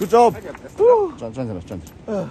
굿잡 짠, 짠, 짠, 짠.